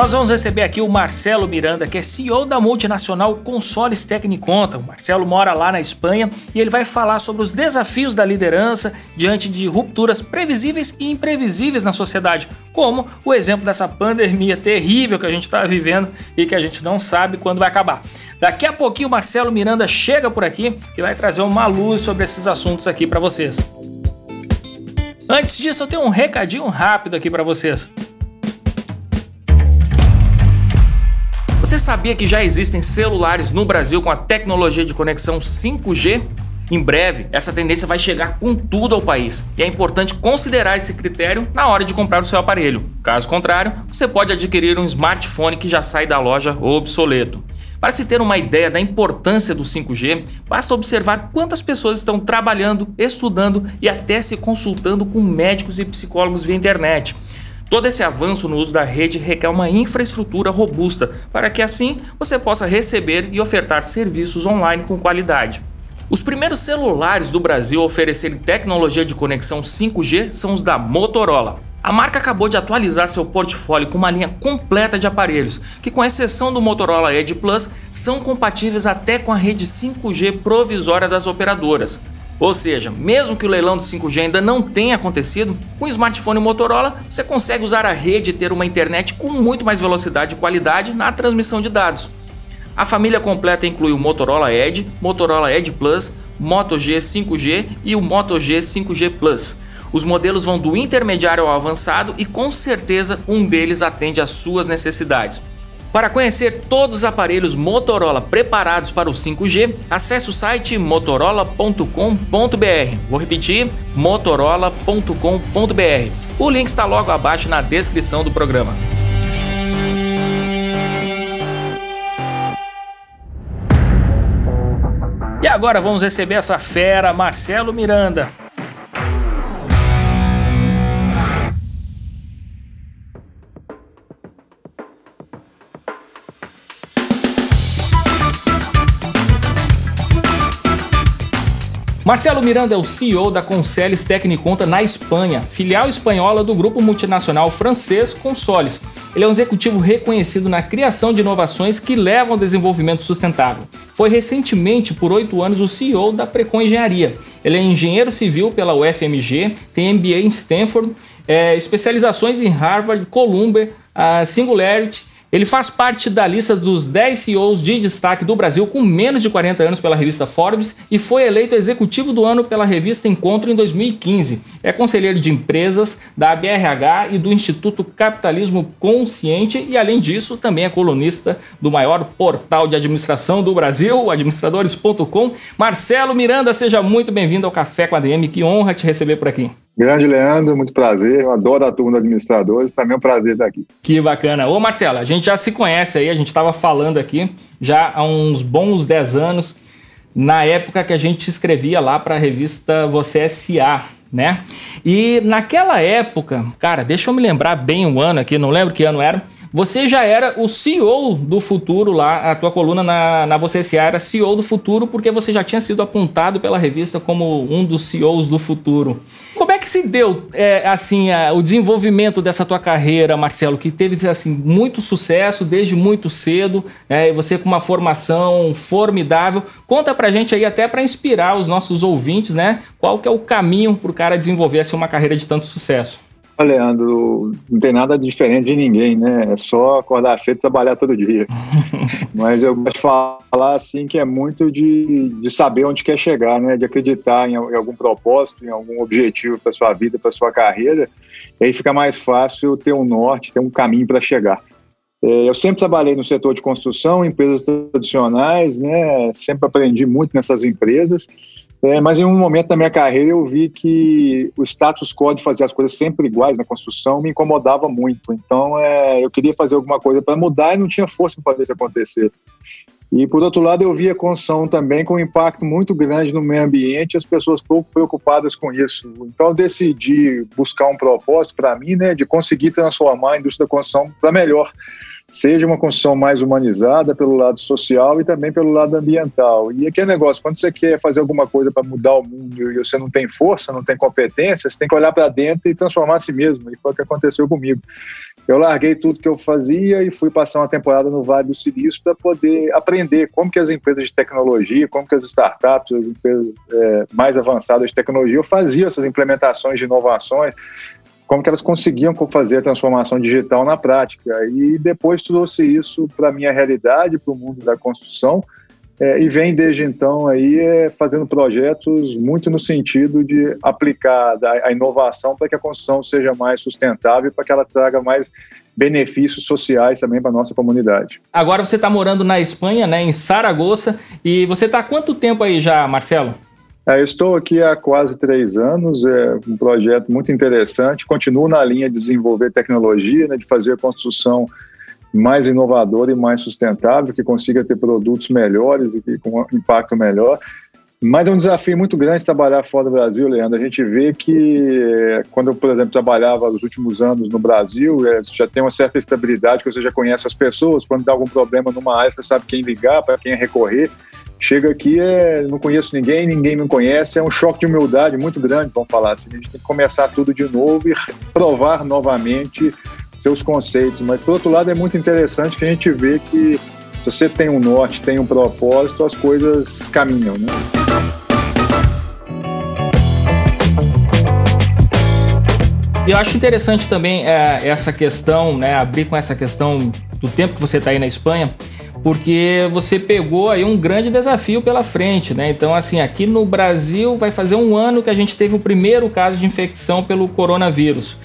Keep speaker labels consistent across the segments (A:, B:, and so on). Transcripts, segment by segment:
A: Nós vamos receber aqui o Marcelo Miranda, que é CEO da multinacional Consoles Tecniconta. O Marcelo mora lá na Espanha e ele vai falar sobre os desafios da liderança diante de rupturas previsíveis e imprevisíveis na sociedade, como o exemplo dessa pandemia terrível que a gente está vivendo e que a gente não sabe quando vai acabar. Daqui a pouquinho o Marcelo Miranda chega por aqui e vai trazer uma luz sobre esses assuntos aqui para vocês. Antes disso, eu tenho um recadinho rápido aqui para vocês. Sabia que já existem celulares no Brasil com a tecnologia de conexão 5G? Em breve, essa tendência vai chegar com tudo ao país e é importante considerar esse critério na hora de comprar o seu aparelho. Caso contrário, você pode adquirir um smartphone que já sai da loja obsoleto. Para se ter uma ideia da importância do 5G, basta observar quantas pessoas estão trabalhando, estudando e até se consultando com médicos e psicólogos via internet. Todo esse avanço no uso da rede requer uma infraestrutura robusta para que assim você possa receber e ofertar serviços online com qualidade. Os primeiros celulares do Brasil a oferecerem tecnologia de conexão 5G são os da Motorola. A marca acabou de atualizar seu portfólio com uma linha completa de aparelhos, que, com exceção do Motorola Edge Plus, são compatíveis até com a rede 5G provisória das operadoras. Ou seja, mesmo que o leilão do 5G ainda não tenha acontecido, com o smartphone Motorola você consegue usar a rede e ter uma internet com muito mais velocidade e qualidade na transmissão de dados. A família completa inclui o Motorola Edge, Motorola Edge Plus, Moto G 5G e o Moto G 5G Plus. Os modelos vão do intermediário ao avançado e com certeza um deles atende às suas necessidades. Para conhecer todos os aparelhos Motorola preparados para o 5G, acesse o site motorola.com.br. Vou repetir: motorola.com.br. O link está logo abaixo na descrição do programa. E agora vamos receber essa fera, Marcelo Miranda. Marcelo Miranda é o CEO da Conceles Tecniconta na Espanha, filial espanhola do grupo multinacional francês Consoles. Ele é um executivo reconhecido na criação de inovações que levam ao desenvolvimento sustentável. Foi recentemente, por oito anos, o CEO da Precon Engenharia. Ele é engenheiro civil pela UFMG, tem MBA em Stanford, é, especializações em Harvard, Columbia, Singularity ele faz parte da lista dos 10 CEOs de destaque do Brasil com menos de 40 anos pela revista Forbes e foi eleito executivo do ano pela revista Encontro em 2015. É conselheiro de empresas da BRH e do Instituto Capitalismo Consciente e, além disso, também é colunista do maior portal de administração do Brasil, administradores.com. Marcelo Miranda, seja muito bem-vindo ao Café com a DM. Que honra te receber por aqui.
B: Grande Leandro, muito prazer. Eu adoro a turma de administradores. Para mim é um prazer estar aqui.
A: Que bacana. Ô Marcelo, a gente já se conhece aí, a gente estava falando aqui já há uns bons 10 anos, na época que a gente escrevia lá para a revista Você S.A., né? E naquela época, cara, deixa eu me lembrar bem o ano aqui, não lembro que ano era. Você já era o CEO do futuro lá, a tua coluna na, na Você S.A. era CEO do futuro, porque você já tinha sido apontado pela revista como um dos CEOs do futuro. Como é que se deu é, assim a, o desenvolvimento dessa tua carreira, Marcelo, que teve assim muito sucesso desde muito cedo, é, você com uma formação formidável. Conta pra gente aí até para inspirar os nossos ouvintes, né? Qual que é o caminho para o cara desenvolver assim, uma carreira de tanto sucesso?
B: Leandro, não tem nada diferente de ninguém, né? É só acordar cedo e trabalhar todo dia. Mas eu gosto de falar assim que é muito de, de saber onde quer chegar, né? De acreditar em, em algum propósito, em algum objetivo para sua vida, para sua carreira. E aí fica mais fácil ter um norte, ter um caminho para chegar. É, eu sempre trabalhei no setor de construção, empresas tradicionais, né? Sempre aprendi muito nessas empresas. É, mas em um momento da minha carreira eu vi que o status quo de fazer as coisas sempre iguais na construção me incomodava muito. Então é, eu queria fazer alguma coisa para mudar e não tinha força para fazer isso acontecer. E por outro lado eu via a construção também com um impacto muito grande no meio ambiente, as pessoas pouco preocupadas com isso. Então eu decidi buscar um propósito para mim, né, de conseguir transformar a indústria da construção para melhor seja uma construção mais humanizada pelo lado social e também pelo lado ambiental. E aqui é negócio, quando você quer fazer alguma coisa para mudar o mundo e você não tem força, não tem competência, você tem que olhar para dentro e transformar a si mesmo. E foi o que aconteceu comigo. Eu larguei tudo que eu fazia e fui passar uma temporada no Vale do Silício para poder aprender como que as empresas de tecnologia, como que as startups, as empresas é, mais avançadas de tecnologia faziam essas implementações de inovações como que elas conseguiam fazer a transformação digital na prática. E depois trouxe isso para a minha realidade, para o mundo da construção, é, e vem desde então aí é, fazendo projetos muito no sentido de aplicar a, a inovação para que a construção seja mais sustentável, para que ela traga mais benefícios sociais também para a nossa comunidade.
A: Agora você está morando na Espanha, né, em Saragoça, e você está há quanto tempo aí já, Marcelo?
B: É, eu estou aqui há quase três anos, é um projeto muito interessante. Continuo na linha de desenvolver tecnologia, né, de fazer a construção mais inovadora e mais sustentável, que consiga ter produtos melhores e com impacto melhor. Mas é um desafio muito grande trabalhar fora do Brasil, Leandro. A gente vê que quando eu, por exemplo, trabalhava nos últimos anos no Brasil, é, já tem uma certa estabilidade, que você já conhece as pessoas. Quando dá algum problema numa área, você sabe quem ligar, para quem recorrer. Chega aqui, é, não conheço ninguém, ninguém me conhece, é um choque de humildade muito grande, vamos falar assim. A gente tem que começar tudo de novo e provar novamente seus conceitos. Mas, por outro lado, é muito interessante que a gente vê que se você tem um norte, tem um propósito, as coisas caminham, né?
A: Eu acho interessante também é, essa questão, né, abrir com essa questão do tempo que você está aí na Espanha, porque você pegou aí um grande desafio pela frente, né? Então, assim, aqui no Brasil vai fazer um ano que a gente teve o primeiro caso de infecção pelo coronavírus.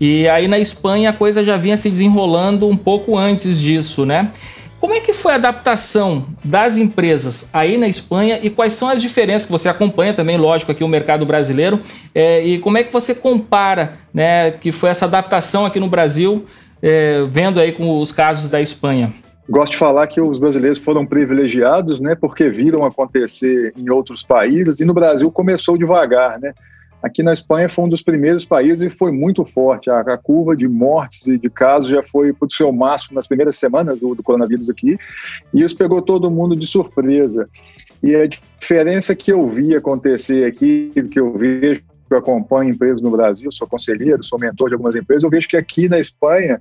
A: E aí na Espanha a coisa já vinha se desenrolando um pouco antes disso, né? Como é que foi a adaptação das empresas aí na Espanha e quais são as diferenças que você acompanha também, lógico, aqui o mercado brasileiro é, e como é que você compara, né, que foi essa adaptação aqui no Brasil, é, vendo aí com os casos da Espanha?
B: Gosto de falar que os brasileiros foram privilegiados, né, porque viram acontecer em outros países e no Brasil começou devagar, né. Aqui na Espanha foi um dos primeiros países e foi muito forte. A, a curva de mortes e de casos já foi para o seu máximo nas primeiras semanas do, do coronavírus aqui e isso pegou todo mundo de surpresa. E a diferença que eu vi acontecer aqui, que eu vejo eu acompanho empresas no Brasil, sou conselheiro, sou mentor de algumas empresas, eu vejo que aqui na Espanha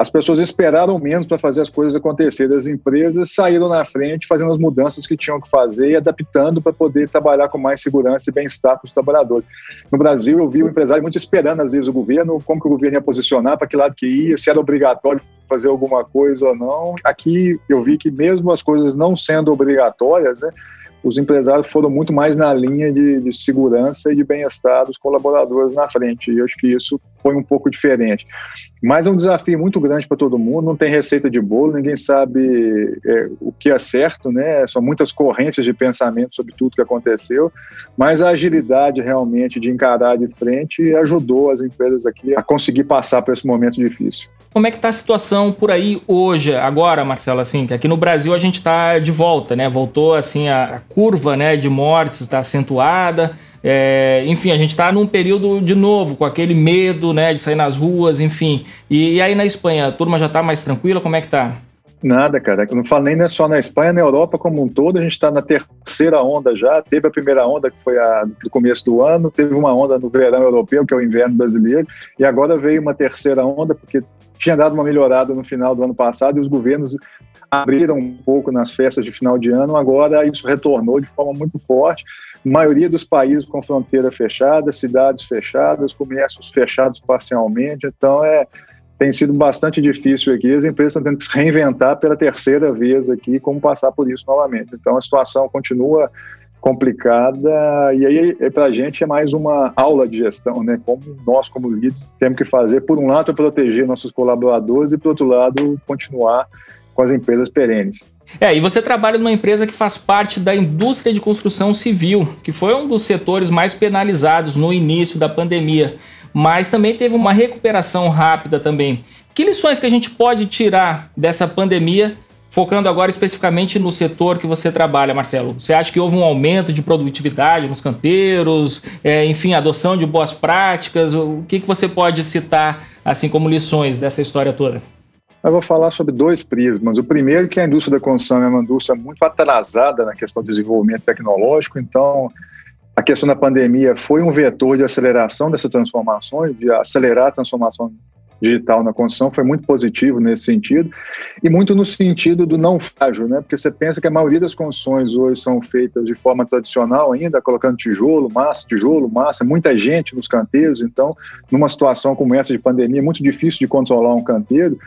B: as pessoas esperaram menos para fazer as coisas acontecerem. As empresas saíram na frente, fazendo as mudanças que tinham que fazer e adaptando para poder trabalhar com mais segurança e bem-estar para os trabalhadores. No Brasil, eu vi o empresário muito esperando, às vezes, o governo, como que o governo ia posicionar, para que lado que ia, se era obrigatório fazer alguma coisa ou não. Aqui, eu vi que mesmo as coisas não sendo obrigatórias, né, os empresários foram muito mais na linha de, de segurança e de bem-estar dos colaboradores na frente. E eu acho que isso foi um pouco diferente. Mas é um desafio muito grande para todo mundo, não tem receita de bolo, ninguém sabe é, o que é certo, né? São muitas correntes de pensamento sobre tudo que aconteceu, mas a agilidade realmente de encarar de frente ajudou as empresas aqui a conseguir passar por esse momento difícil.
A: Como é que está a situação por aí hoje, agora, Marcelo? Assim, que aqui no Brasil a gente está de volta, né? Voltou assim a, a curva, né, de mortes está acentuada. É, enfim, a gente está num período de novo, com aquele medo né, de sair nas ruas, enfim. E, e aí na Espanha, a turma já está mais tranquila? Como é que tá?
B: Nada, cara. Eu não falo nem só na Espanha, na Europa como um todo, a gente está na terceira onda já. Teve a primeira onda, que foi a, começo do ano, teve uma onda no verão europeu, que é o inverno brasileiro, e agora veio uma terceira onda, porque tinha dado uma melhorada no final do ano passado e os governos abriram um pouco nas festas de final de ano, agora isso retornou de forma muito forte. A maioria dos países com fronteira fechada, cidades fechadas, comércios fechados parcialmente, então é tem sido bastante difícil aqui. As empresas estão tendo que se reinventar pela terceira vez aqui, como passar por isso novamente. Então a situação continua complicada e aí para a gente é mais uma aula de gestão, né? Como nós como líderes temos que fazer por um lado proteger nossos colaboradores e por outro lado continuar com as empresas perenes.
A: É, e você trabalha numa empresa que faz parte da indústria de construção civil, que foi um dos setores mais penalizados no início da pandemia, mas também teve uma recuperação rápida também. Que lições que a gente pode tirar dessa pandemia, focando agora especificamente no setor que você trabalha, Marcelo? Você acha que houve um aumento de produtividade nos canteiros, é, enfim, adoção de boas práticas? O que, que você pode citar assim como lições dessa história toda?
B: Eu vou falar sobre dois prismas. O primeiro que a indústria da construção é uma indústria muito atrasada na questão do desenvolvimento tecnológico, então a questão da pandemia foi um vetor de aceleração dessas transformações, de acelerar a transformação digital na construção foi muito positivo nesse sentido e muito no sentido do não frágil, né? Porque você pensa que a maioria das construções hoje são feitas de forma tradicional ainda, colocando tijolo, massa, tijolo, massa, muita gente nos canteiros, então numa situação como essa de pandemia é muito difícil de controlar um canteiro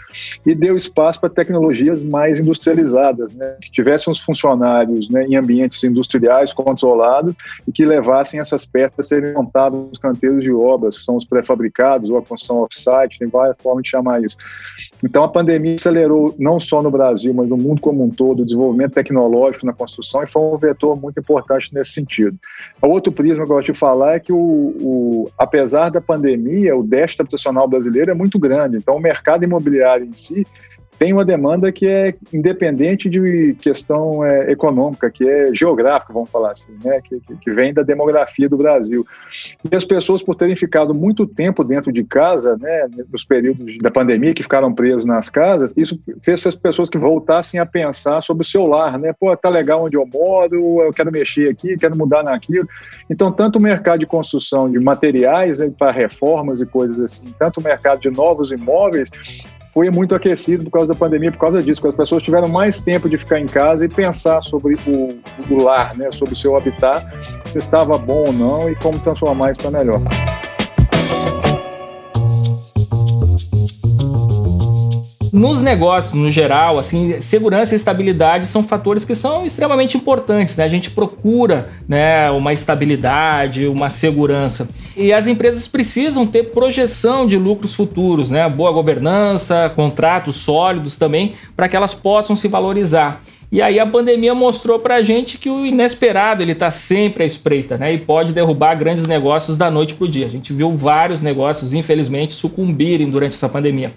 B: e deu espaço para tecnologias mais industrializadas, né? Que tivessem os funcionários né, em ambientes industriais controlados e que levassem essas peças a serem montadas nos canteiros de obras, que são os pré-fabricados ou a construção off-site, tem várias é a forma de chamar isso. Então, a pandemia acelerou, não só no Brasil, mas no mundo como um todo, o desenvolvimento tecnológico na construção e foi um vetor muito importante nesse sentido. O outro prisma que eu gosto de falar é que, o, o apesar da pandemia, o déficit habitacional brasileiro é muito grande. Então, o mercado imobiliário em si tem uma demanda que é independente de questão é, econômica, que é geográfica, vamos falar assim, né? Que, que, vem da demografia do Brasil. E as pessoas, por terem ficado muito tempo dentro de casa, né, nos períodos da pandemia, que ficaram presos nas casas, isso fez as pessoas que voltassem a pensar sobre o seu lar, né? Pô, tá legal onde eu moro, eu quero mexer aqui, quero mudar naquilo. Então, tanto o mercado de construção de materiais né, para reformas e coisas assim, tanto o mercado de novos imóveis, foi muito aquecido por causa da pandemia, por causa disso, porque as pessoas tiveram mais tempo de ficar em casa e pensar sobre o, o lar, né, sobre o seu habitat, se estava bom ou não e como transformar isso para melhor.
A: Nos negócios, no geral, assim, segurança e estabilidade são fatores que são extremamente importantes. Né? A gente procura né, uma estabilidade, uma segurança. E as empresas precisam ter projeção de lucros futuros, né? boa governança, contratos sólidos também, para que elas possam se valorizar. E aí a pandemia mostrou para a gente que o inesperado ele está sempre à espreita, né? E pode derrubar grandes negócios da noite para o dia. A gente viu vários negócios, infelizmente, sucumbirem durante essa pandemia.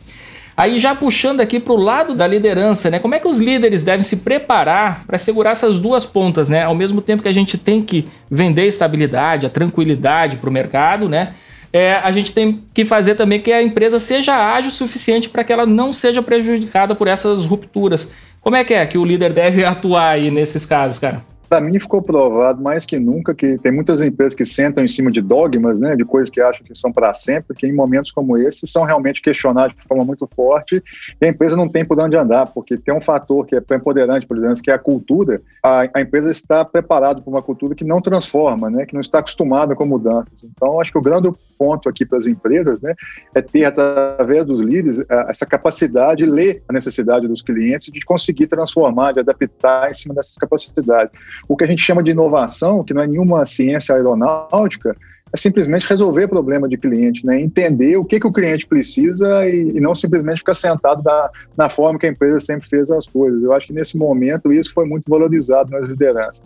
A: Aí já puxando aqui para o lado da liderança, né? Como é que os líderes devem se preparar para segurar essas duas pontas, né? Ao mesmo tempo que a gente tem que vender a estabilidade, a tranquilidade para o mercado, né? É, a gente tem que fazer também que a empresa seja ágil o suficiente para que ela não seja prejudicada por essas rupturas. Como é que é que o líder deve atuar aí nesses casos, cara?
B: Para mim ficou provado mais que nunca que tem muitas empresas que sentam em cima de dogmas, né, de coisas que acham que são para sempre, que em momentos como esse são realmente questionados de forma muito forte e a empresa não tem por onde andar, porque tem um fator que é empoderante, por exemplo, que é a cultura. A, a empresa está preparada para uma cultura que não transforma, né, que não está acostumada com mudanças. Então, acho que o grande ponto aqui para as empresas, né, é ter através dos líderes essa capacidade de ler a necessidade dos clientes, de conseguir transformar, de adaptar em cima dessas capacidades. O que a gente chama de inovação, que não é nenhuma ciência aeronáutica, é simplesmente resolver problema de cliente, né? entender o que, que o cliente precisa e, e não simplesmente ficar sentado da, na forma que a empresa sempre fez as coisas. Eu acho que nesse momento isso foi muito valorizado nas lideranças.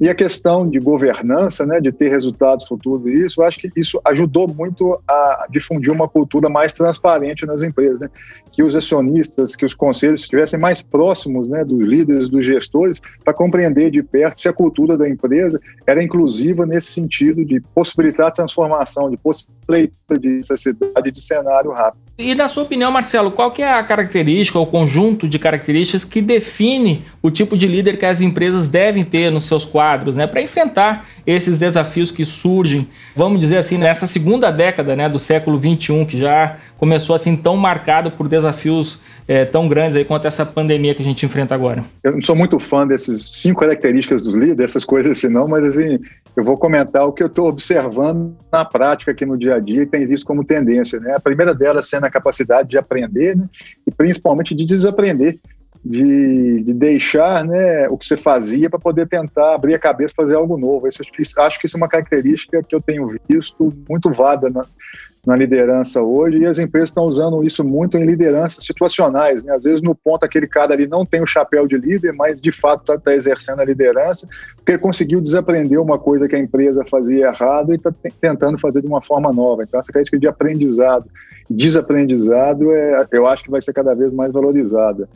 B: E a questão de governança, né, de ter resultados futuros, isso, eu acho que isso ajudou muito a difundir uma cultura mais transparente nas empresas, né? que os acionistas, que os conselhos estivessem mais próximos né, dos líderes, dos gestores, para compreender de perto se a cultura da empresa era inclusiva nesse sentido de possibilitar possibilitar a transformação, de possibilitar de necessidade de cenário rápido.
A: E na sua opinião, Marcelo, qual que é a característica, o conjunto de características que define o tipo de líder que as empresas devem ter nos seus quadros, né, para enfrentar esses desafios que surgem, vamos dizer assim, nessa segunda década, né, do século 21, que já começou assim tão marcado por desafios é, tão grandes aí quanto essa pandemia que a gente enfrenta agora?
B: Eu não sou muito fã desses cinco características do líder, dessas coisas assim não, mas assim, eu vou comentar o que eu estou observando na prática aqui no dia a dia e tem visto como tendência. Né? A primeira delas sendo a capacidade de aprender né? e principalmente de desaprender. de, de, deixar né, o que você fazia para poder tentar abrir a cabeça fazer algo novo. Isso, acho que isso é uma característica que eu tenho visto muito vada na, na liderança hoje e as empresas estão usando isso muito em lideranças situacionais. Né? Às vezes, no ponto, aquele cara ali não tem o chapéu de líder, mas de fato está tá exercendo a liderança, porque ele conseguiu desaprender uma coisa que a empresa fazia errado e está tentando fazer de uma forma nova. Então, essa característica de aprendizado, desaprendizado, é, eu acho que vai ser cada vez mais valorizada.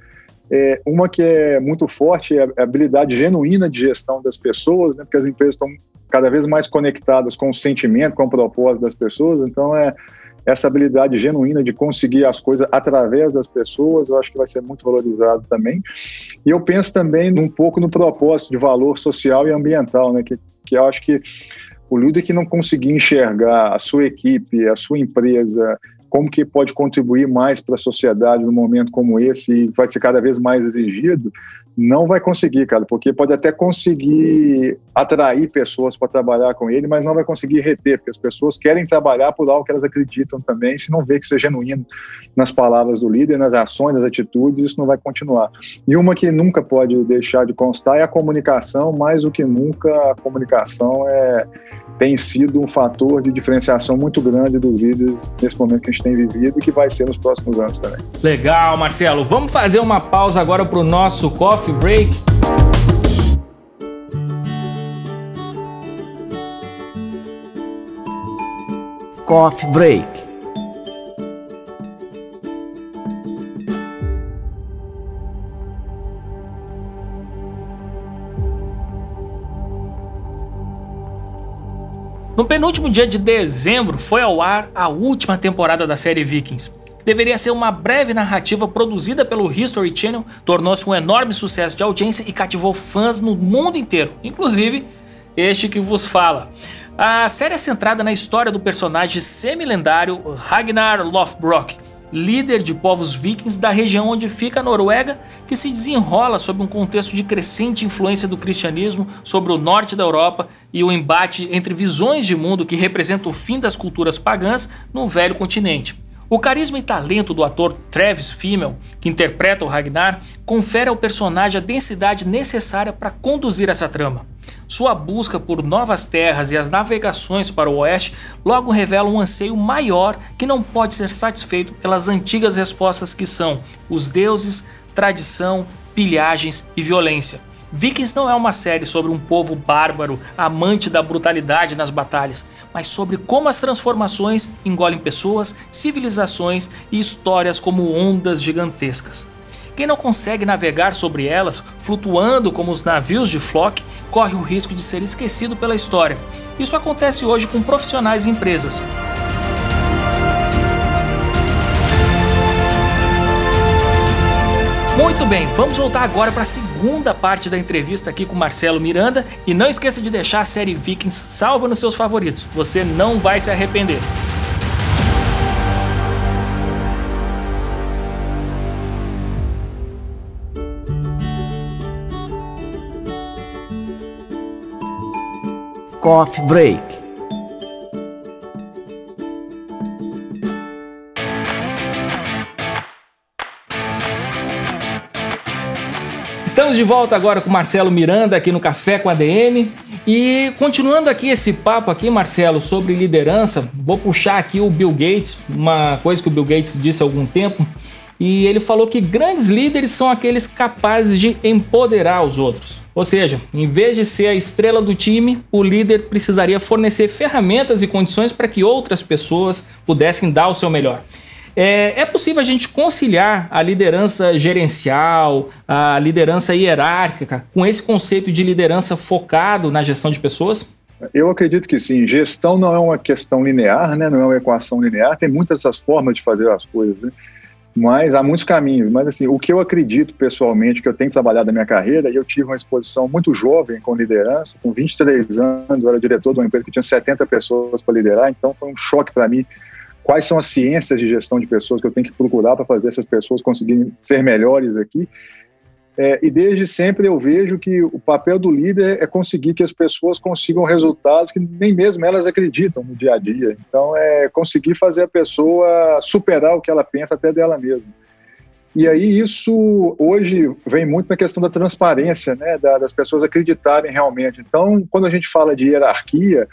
B: É, uma que é muito forte é a habilidade genuína de gestão das pessoas, né, porque as empresas estão cada vez mais conectadas com o sentimento, com o propósito das pessoas, então é essa habilidade genuína de conseguir as coisas através das pessoas, eu acho que vai ser muito valorizado também. E eu penso também um pouco no propósito de valor social e ambiental, né, que, que eu acho que o líder que não conseguir enxergar a sua equipe, a sua empresa, como que pode contribuir mais para a sociedade num momento como esse e vai ser cada vez mais exigido, não vai conseguir, cara, porque pode até conseguir atrair pessoas para trabalhar com ele, mas não vai conseguir reter, porque as pessoas querem trabalhar por algo que elas acreditam também, se não vê que isso é genuíno nas palavras do líder, nas ações, nas atitudes, isso não vai continuar. E uma que nunca pode deixar de constar é a comunicação, mais do que nunca a comunicação é, tem sido um fator de diferenciação muito grande dos líderes nesse momento que a gente tem vivido e que vai ser nos próximos anos também.
A: Legal, Marcelo. Vamos fazer uma pausa agora para o nosso coffee break.
C: Coffee break.
A: No penúltimo dia de dezembro foi ao ar a última temporada da série Vikings. Deveria ser uma breve narrativa produzida pelo History Channel, tornou-se um enorme sucesso de audiência e cativou fãs no mundo inteiro, inclusive este que vos fala. A série é centrada na história do personagem semi-lendário Ragnar Lothbrok, líder de povos vikings da região onde fica a Noruega, que se desenrola sob um contexto de crescente influência do cristianismo sobre o norte da Europa e o embate entre visões de mundo que representam o fim das culturas pagãs no velho continente. O carisma e talento do ator Travis Fimmel, que interpreta o Ragnar, confere ao personagem a densidade necessária para conduzir essa trama. Sua busca por novas terras e as navegações para o oeste logo revelam um anseio maior que não pode ser satisfeito pelas antigas respostas que são os deuses, tradição, pilhagens e violência. Vikings não é uma série sobre um povo bárbaro, amante da brutalidade nas batalhas, mas sobre como as transformações engolem pessoas, civilizações e histórias como ondas gigantescas. Quem não consegue navegar sobre elas, flutuando como os navios de Flock, corre o risco de ser esquecido pela história. Isso acontece hoje com profissionais e empresas. Muito bem, vamos voltar agora para a segunda parte da entrevista aqui com Marcelo Miranda e não esqueça de deixar a série Vikings salva nos seus favoritos, você não vai se arrepender.
C: Coffee Break.
A: Estamos de volta agora com Marcelo Miranda aqui no Café com a DM. E continuando aqui esse papo aqui, Marcelo, sobre liderança, vou puxar aqui o Bill Gates, uma coisa que o Bill Gates disse há algum tempo, e ele falou que grandes líderes são aqueles capazes de empoderar os outros. Ou seja, em vez de ser a estrela do time, o líder precisaria fornecer ferramentas e condições para que outras pessoas pudessem dar o seu melhor. É, é, possível a gente conciliar a liderança gerencial, a liderança hierárquica, com esse conceito de liderança focado na gestão de pessoas?
B: Eu acredito que sim. Gestão não é uma questão linear, né? não é uma equação linear, tem muitas essas formas de fazer as coisas. Né? Mas há muitos caminhos. Mas assim, o que eu acredito pessoalmente, que eu tenho trabalhado na minha carreira, eu tive uma exposição muito jovem com liderança, com 23 anos, eu era diretor de uma empresa que tinha 70 pessoas para liderar, então foi um choque para mim. Quais são as ciências de gestão de pessoas que eu tenho que procurar para fazer essas pessoas conseguirem ser melhores aqui? É, e desde sempre eu vejo que o papel do líder é conseguir que as pessoas consigam resultados que nem mesmo elas acreditam no dia a dia. Então, é conseguir fazer a pessoa superar o que ela pensa até dela mesma. E aí isso hoje vem muito na questão da transparência, né, das pessoas acreditarem realmente. Então, quando a gente fala de hierarquia,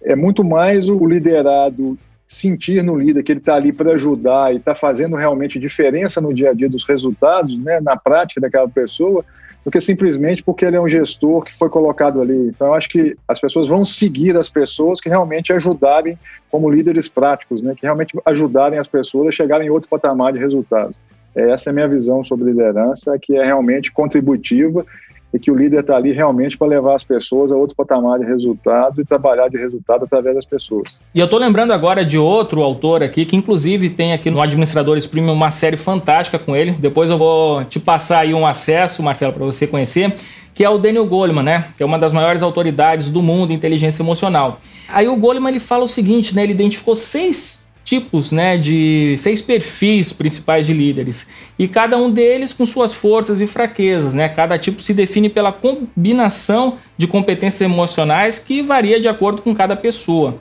B: é muito mais o liderado sentir no líder que ele está ali para ajudar e está fazendo realmente diferença no dia a dia dos resultados, né, na prática daquela pessoa, do que simplesmente porque ele é um gestor que foi colocado ali. Então, eu acho que as pessoas vão seguir as pessoas que realmente ajudarem como líderes práticos, né, que realmente ajudarem as pessoas a chegarem em outro patamar de resultados. Essa é a minha visão sobre liderança, que é realmente contributiva e que o líder está ali realmente para levar as pessoas a outro patamar de resultado e trabalhar de resultado através das pessoas.
A: E eu estou lembrando agora de outro autor aqui, que inclusive tem aqui no Administradores Premium uma série fantástica com ele. Depois eu vou te passar aí um acesso, Marcelo, para você conhecer, que é o Daniel Goleman, né? Que é uma das maiores autoridades do mundo em inteligência emocional. Aí o Goleman ele fala o seguinte, né? Ele identificou seis tipos, né, de seis perfis principais de líderes e cada um deles com suas forças e fraquezas, né? Cada tipo se define pela combinação de competências emocionais que varia de acordo com cada pessoa.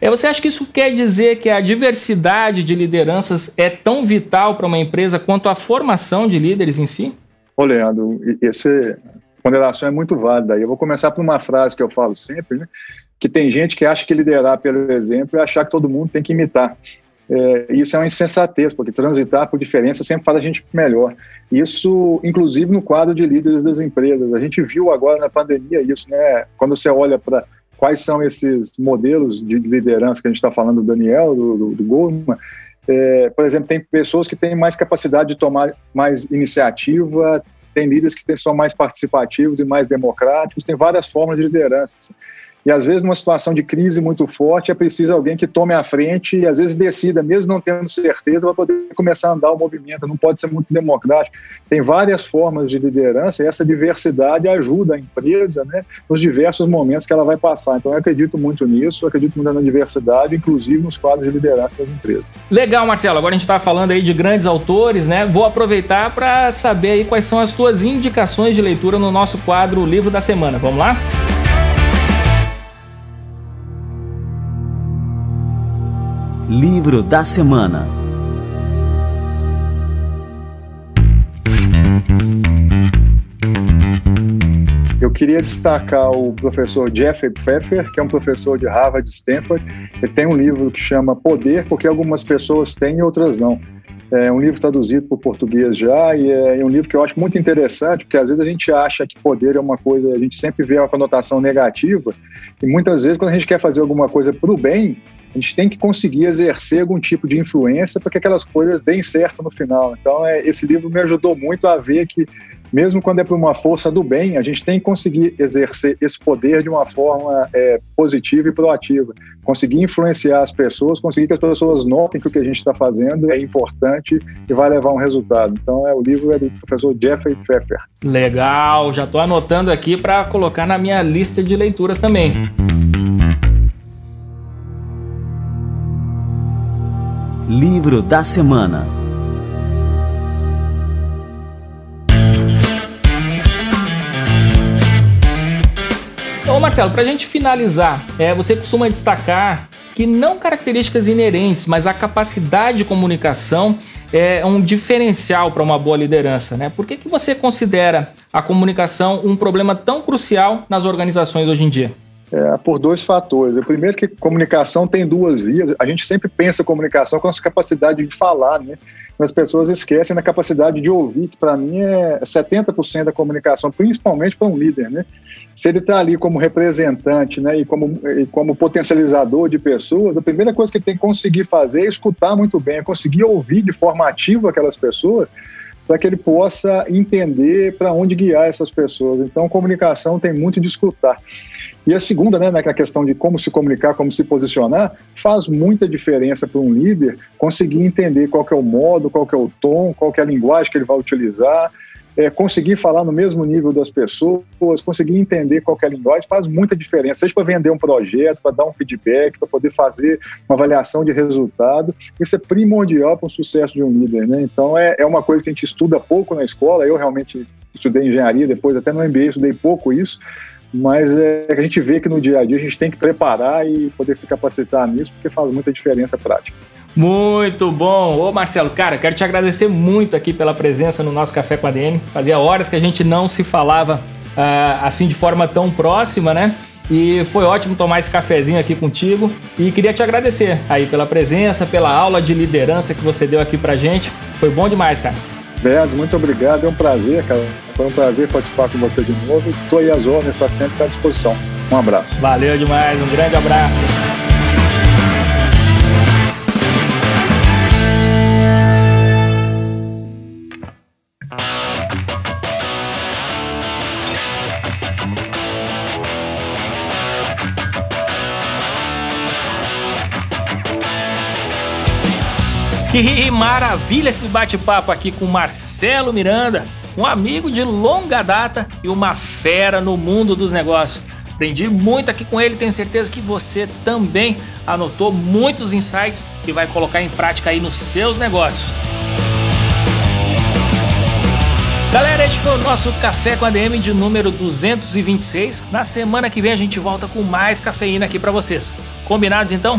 A: É, você acha que isso quer dizer que a diversidade de lideranças é tão vital para uma empresa quanto a formação de líderes em si?
B: Ô, Leandro, essa ponderação é muito válida. Eu vou começar por uma frase que eu falo sempre, né? Que tem gente que acha que liderar pelo exemplo é achar que todo mundo tem que imitar. É, isso é uma insensatez, porque transitar por diferença sempre faz a gente melhor. Isso, inclusive, no quadro de líderes das empresas. A gente viu agora na pandemia isso, né? Quando você olha para quais são esses modelos de liderança que a gente está falando do Daniel, do, do, do Goldman, é, por exemplo, tem pessoas que têm mais capacidade de tomar mais iniciativa, tem líderes que são mais participativos e mais democráticos, tem várias formas de liderança. E às vezes, numa situação de crise muito forte, é preciso alguém que tome a frente e às vezes decida, mesmo não tendo certeza, para poder começar a andar o movimento. Não pode ser muito democrático. Tem várias formas de liderança e essa diversidade ajuda a empresa né, nos diversos momentos que ela vai passar. Então, eu acredito muito nisso, acredito muito na diversidade, inclusive nos quadros de liderança das empresas.
A: Legal, Marcelo. Agora a gente está falando aí de grandes autores, né? Vou aproveitar para saber aí quais são as tuas indicações de leitura no nosso quadro Livro da Semana. Vamos lá?
C: Livro da Semana
B: Eu queria destacar o professor Jeffrey Pfeffer, que é um professor de Harvard e Stanford. Ele tem um livro que chama Poder, porque algumas pessoas têm e outras não. É um livro traduzido para o português já e é um livro que eu acho muito interessante, porque às vezes a gente acha que poder é uma coisa, a gente sempre vê uma conotação negativa e muitas vezes quando a gente quer fazer alguma coisa para o bem, a gente tem que conseguir exercer algum tipo de influência para que aquelas coisas deem certo no final. Então, é, esse livro me ajudou muito a ver que, mesmo quando é por uma força do bem, a gente tem que conseguir exercer esse poder de uma forma é, positiva e proativa. Conseguir influenciar as pessoas, conseguir que as pessoas notem que o que a gente está fazendo é importante e vai levar um resultado. Então, é, o livro é do professor Jeffrey Pfeffer.
A: Legal, já estou anotando aqui para colocar na minha lista de leituras também.
C: Livro da Semana
A: Ô Marcelo, para a gente finalizar, é, você costuma destacar que não características inerentes, mas a capacidade de comunicação é um diferencial para uma boa liderança. Né? Por que, que você considera a comunicação um problema tão crucial nas organizações hoje em dia?
B: É, por dois fatores. O primeiro é que comunicação tem duas vias. A gente sempre pensa comunicação com a capacidade de falar, né? As pessoas esquecem da capacidade de ouvir, que para mim é 70% da comunicação, principalmente para um líder, né? Se ele está ali como representante, né, e como, e como potencializador de pessoas, a primeira coisa que ele tem que conseguir fazer é escutar muito bem, é conseguir ouvir de forma ativa aquelas pessoas, para que ele possa entender para onde guiar essas pessoas. Então, comunicação tem muito de escutar. E a segunda, né, na questão de como se comunicar, como se posicionar, faz muita diferença para um líder conseguir entender qual é o modo, qual é o tom, qual é a linguagem que ele vai utilizar, é, conseguir falar no mesmo nível das pessoas, conseguir entender qual é a linguagem, faz muita diferença, seja para vender um projeto, para dar um feedback, para poder fazer uma avaliação de resultado. Isso é primordial para o sucesso de um líder. Né? Então, é, é uma coisa que a gente estuda pouco na escola. Eu realmente estudei engenharia, depois até no MBA estudei pouco isso, mas é, a gente vê que no dia a dia a gente tem que preparar e poder se capacitar nisso, porque faz muita diferença prática.
A: Muito bom. Ô Marcelo, cara, quero te agradecer muito aqui pela presença no nosso Café com a DM. Fazia horas que a gente não se falava uh, assim de forma tão próxima, né? E foi ótimo tomar esse cafezinho aqui contigo. E queria te agradecer aí pela presença, pela aula de liderança que você deu aqui pra gente. Foi bom demais, cara.
B: Beto, muito obrigado. É um prazer, cara. Foi um prazer participar com você de novo. Estou aí às ordens para sempre à disposição. Um abraço.
A: Valeu demais, um grande abraço. Que maravilha esse bate-papo aqui com Marcelo Miranda, um amigo de longa data e uma fera no mundo dos negócios. Aprendi muito aqui com ele, tenho certeza que você também anotou muitos insights e vai colocar em prática aí nos seus negócios. Galera, este foi o nosso Café com a DM de número 226. Na semana que vem a gente volta com mais cafeína aqui para vocês. Combinados então?